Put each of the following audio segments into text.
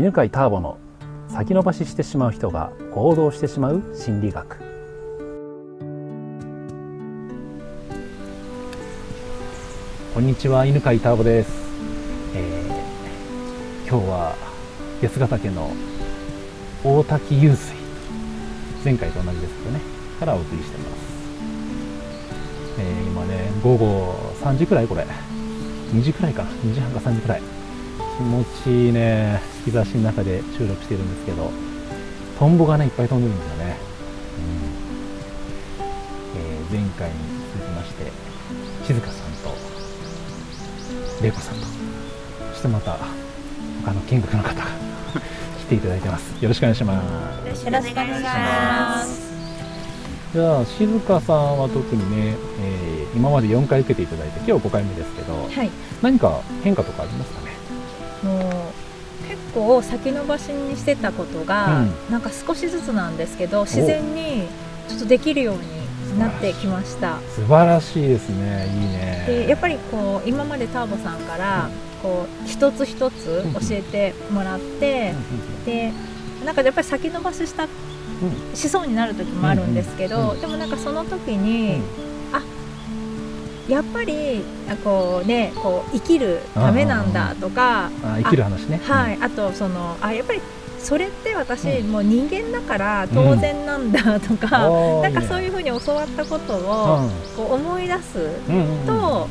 犬飼ターボの先延ばししてしまう人が行動してしまう心理学。こんにちは犬飼ターボです、えー、今日は八ヶ岳の大滝湧水。前回と同じですけどね。からお送りしてます、えー、今ね午後3時くらいこれ。2時くらいか。2時半か3時くらい。気持ちいいね。日差しの中で収録してるんですけど。トンボがねいっぱい飛んでるんですよね、うん。えー、前回に続きまして静香さんと玲子さんと。そしてまた他の見学の方が 来ていただいてます。よろしくお願いします。よろしくお願いします。じゃあ静香さんは特にね、えー、今まで4回受けていただいて今日5回目ですけど、はい、何か変化とかありますかね？構先延ばしにしてたことが、うん、なんか少しずつなんですけど自然にちょっとできるようになってきました。素晴らしいですね。いいね。でやっぱりこう今までターボさんから、こう一つ一つ教えてもらって、でなんかやっぱり先延ばししたしそうになる時もあるんですけど、でもなんかその時に、やっぱりこうねこう生きるためなんだとか生きる話ね。はい、あとそのあやっぱりそれって私、もう人間だから当然なんだとか、なんかそういうふうに教わったことをこう思い出すと、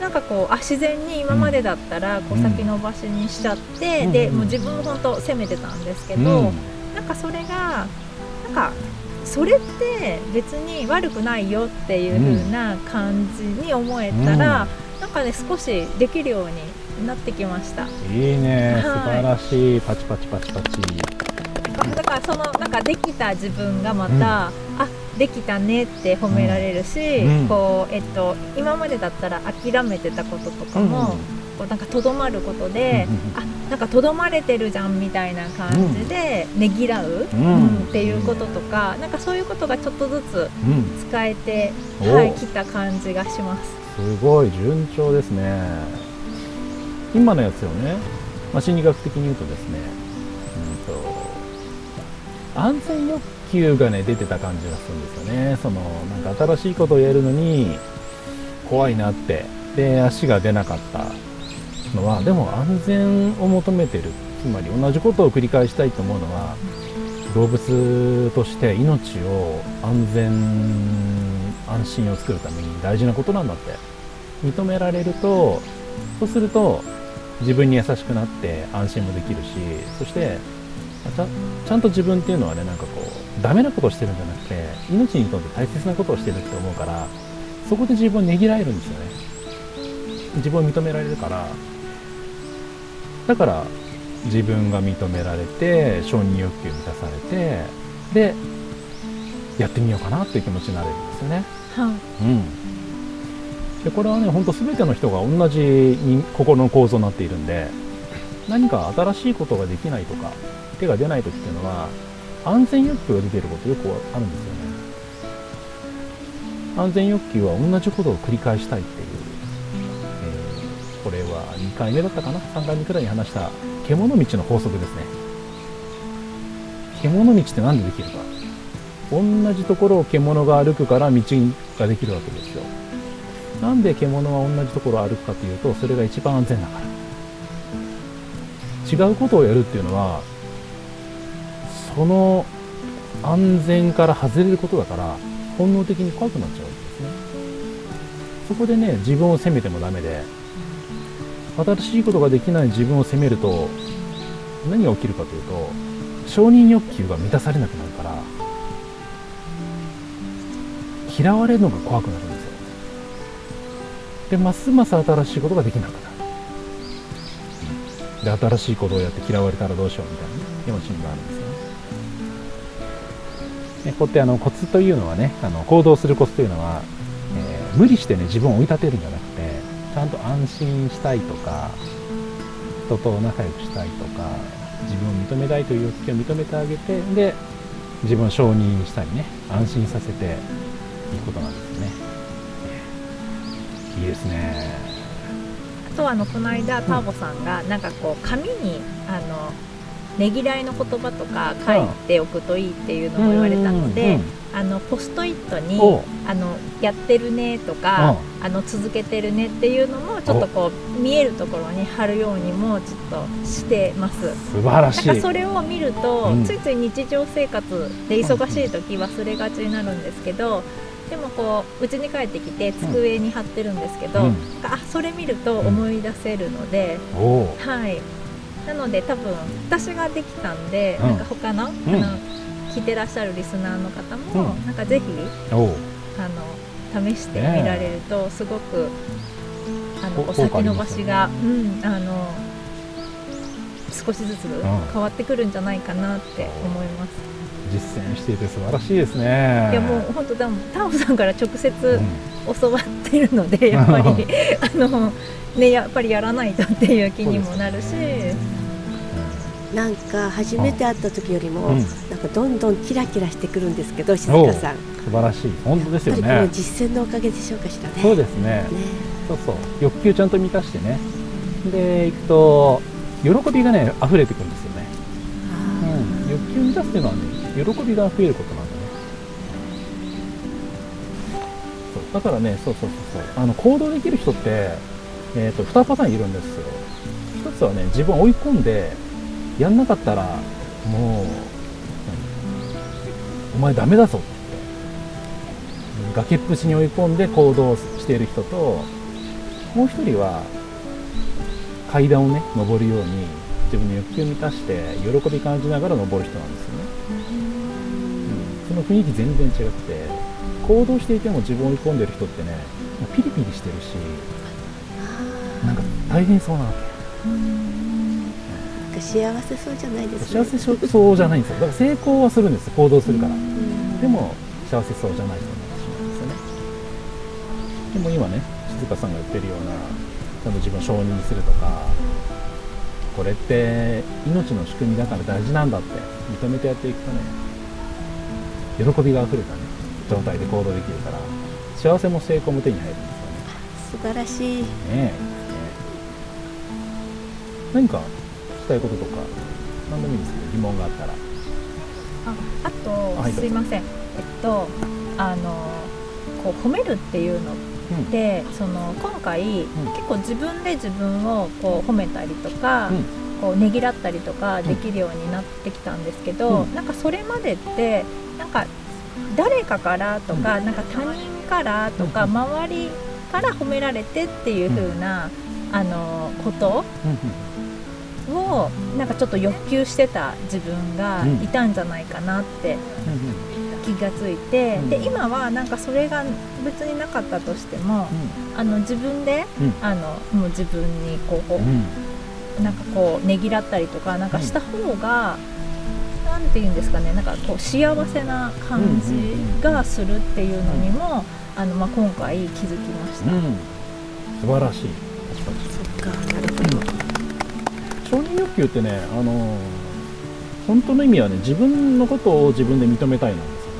なんかこうあ自然に今までだったらこう先延ばしにしちゃって、でもう自分を本当責めてたんですけど、なんかそれがなんかそれって別に悪くないよっていう風な感じに思えたら、うん、なんかね少しできるようになってきました。いいね、はい、素晴らしいパチパチパチパチ。だからそのなんかできた自分がまた、うん、あできたねって褒められるし、うん、こうえっと今までだったら諦めてたこととかも、うんこうなんかとどまることで、あなんかとどまれてるじゃんみたいな感じでねぎらう、うん。っていうこととかなんかそういうことがちょっとずつ使えて、はい、きた感じがします。すごい順調ですね。今のやつよね、まあ、心理学的に言うとですね、うんと、安全欲求がね出てた感じがするんですよね。そのなんか新しいことをやるのに怖いなって。で足が出なかったのはでも安全を求めてる。つまり同じことを繰り返したいと思うのは動物として命を安全安心を作るために大事なことなんだって。認められるとそうすると自分に優しくなって安心もできるしそしてちゃちゃんと自分っていうのはねなんかこうダメなことをしてるんじゃなくて命にとって大切なことをしてるって思うからそこで自分をねぎらえるんですよね。自分を認められるからだから自分が認められて承認欲求満たされてでやってみようかなっていう気持ちになれるんですよね。はい、うん、でこれはねほんと全ての人が同じに心の構造になっているんで何か新しいことができないとか手が出ない時っていうのは安全欲求が出てることよくあるんですよね。安全欲求は同じことを繰り返したいって2回目だったかな？3回目くらいに話した獣道の法則ですね。獣道って何でできるか？同じところを獣が歩くから道ができるわけですよ。なんで獣は同じところを歩くかというとそれが一番安全だから。違うことをやるっていうのはその安全から外れることだから本能的に怖くなっちゃうわけですね。そこでね自分を責めてもダメで新しいことができない自分を責めると何が起きるかというと承認欲求が満たされなくなるから嫌われるのが怖くなるんですよ。でますます新しいことができなくなる。で新しいことをやって嫌われたらどうしようみたいな、ね、気持ちになるんですよね。こうやってあのコツというのはねあの行動するコツというのは、えー、無理してね自分を追い立てるんじゃなくてちゃんと安心したいとか人と仲良くしたいとか自分を認めたいという欲求を認めてあげてで自分を承認したりね安心させていくことなんですね。いいですね。あとあのこの間ターボさんがなんかこう紙にあのねぎらいの言葉とか書いておくといいっていうのも言われたので、あのポストイットにあのやってるねとかあの続けてるねっていうのもちょっとこう見えるところに貼るようにもちょっとしてます。素晴らしい。なんかそれを見ると、うん、ついつい日常生活で忙しい時忘れがちになるんですけど、でもこう家に帰ってきて机に貼ってるんですけど、うん、あそれ見ると思い出せるので、はいなので多分私ができたんで、なんか他の,、あの聞いてらっしゃるリスナーの方も、なんかぜひあの試してみられるとすごく、あのお先延ばしが、うん、あの少しずつ変わってくるんじゃないかなって思います。実践していて素晴らしいですね。いやもう本当だタオさんから直接教わってるので、やっぱり あのねやっぱりやらないとっていう気にもなるし。なんか初めて会った時よりも、うん、なんかどんどんキラキラしてくるんですけど静香さん。素晴らしい。本当ですよね。やっぱり実践のおかげでしょうかしらね。そうですね、ね、そうそう。欲求ちゃんと満たしてね。でいくと喜びがね溢れてくるんですよね、うん、欲求満たすっていうのはね喜びが増えることだからねそうそうそうそう。あの行動できる人って、えーと、2パターンいるんですよ。一つはね自分を追い込んでやんなかったらもうお前ダメだぞ。って崖っぷちに追い込んで行動している人ともう一人は階段をね登るように自分の欲求を満たして喜び感じながら登る人なんですよね、うん、その雰囲気全然違くて行動していても自分を追い込んでる人ってねピリピリしてるしなんか大変そうなわけ幸せそうじゃないですか、ね、幸せそうじゃないんですよ。だから成功はするんです行動するから、でも幸せそうじゃない人になってしまうんですよね。でも今ね静香さんが言ってるようなちゃんと自分を承認するとかこれって命の仕組みだから大事なんだって認めてやっていくとね喜びがあふれたね状態で行動できるから幸せも成功も手に入るんですよね。素晴らしい。ねね何かきたいこととか何でもいいんですけど疑問があったら。ああと、はい、すいません。えっとあのこう褒めるっていうので、うん、その今回、うん、結構自分で自分をこう褒めたりとか、うん、こうねぎらったりとかできるようになってきたんですけど、うん、なんかそれまでってなんか誰かからとか、なんか他人からとか、周りから褒められてっていう風な、あのことをなんかちょっと欲求してた自分がいたんじゃないかなって気がついて、で今はなんかそれが別になかったとしても、あの自分で、あのもう自分にこう、なんかこうねぎらったりとかなんかした方が、なんて言うんですかね。なんかこう幸せな感じがするっていうのにも、あのまあ、今回気づきました、素晴らしい。確かに。そっかなるほど。承認欲求ってねあの本当の意味はね自分のことを自分で認めたいなんですよ、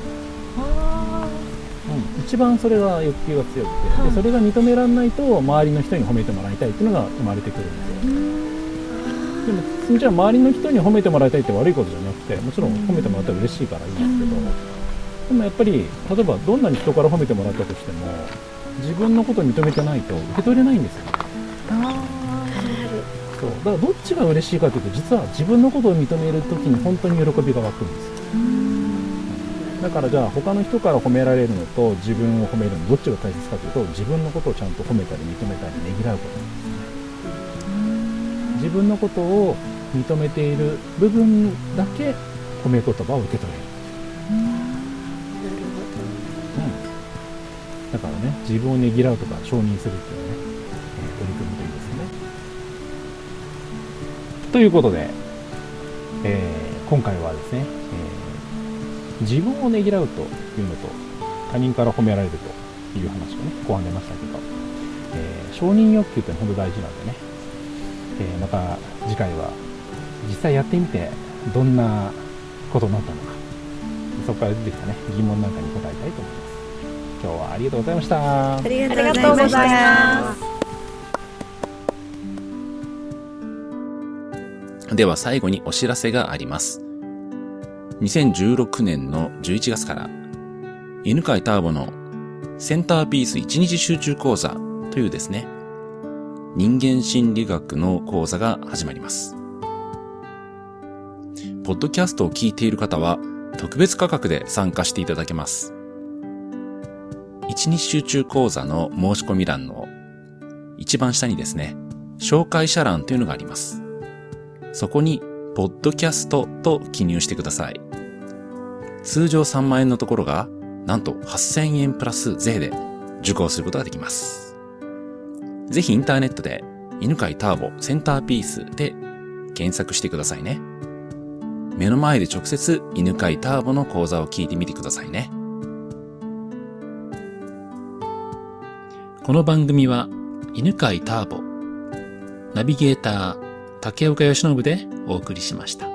うん、一番それが欲求が強くて、はい、でそれが認められないと周りの人に褒めてもらいたいっていうのが生まれてくるんですよでもじゃあ周りの人に褒めてもらいたいって悪いことじゃなくてもちろん褒めてもらったら嬉しいからいいんですけどでもやっぱり例えばどんなに人から褒めてもらったとしても自分のことを認めてないと受け取れないんですよねそうだからどっちが嬉しいかというと実は自分のことを認める時に本当に喜びが湧くんですだからじゃあ他の人から褒められるのと自分を褒めるのどっちが大切かというと自分のことをちゃんと褒めたり認めたりねぎらうことなんです自分のことを認めている部分だけ褒め言葉を受け取れる。なるほど、うん、だからね自分をねぎらうとか承認するっていうのはね。ということで、えー、今回はですね、えー、自分をねぎらうというのと他人から褒められるという話がね後半出ましたけど、えー、承認欲求って本当大事なんでね、えまた次回は実際やってみてどんなことになったのか。そこから出てきたね疑問なんかに答えたいと思います。今日はありがとうございました。ありがとうございます。では最後にお知らせがあります。2016年の11月から、犬飼ターボのセンターピース1日集中講座というですね、人間心理学の講座が始まります。ポッドキャストを聞いている方は特別価格で参加していただけます。1日集中講座の申し込み欄の一番下にですね、紹介者欄というのがあります。そこに、ポッドキャストと記入してください。通常3万円のところが、なんと8000円プラス税で受講することができます。ぜひインターネットで、犬飼ターボセンターピースで検索してくださいね。目の前で直接犬飼ターボの講座を聞いてみてくださいね。この番組は犬飼ターボ、ナビゲーター竹岡由伸でお送りしました。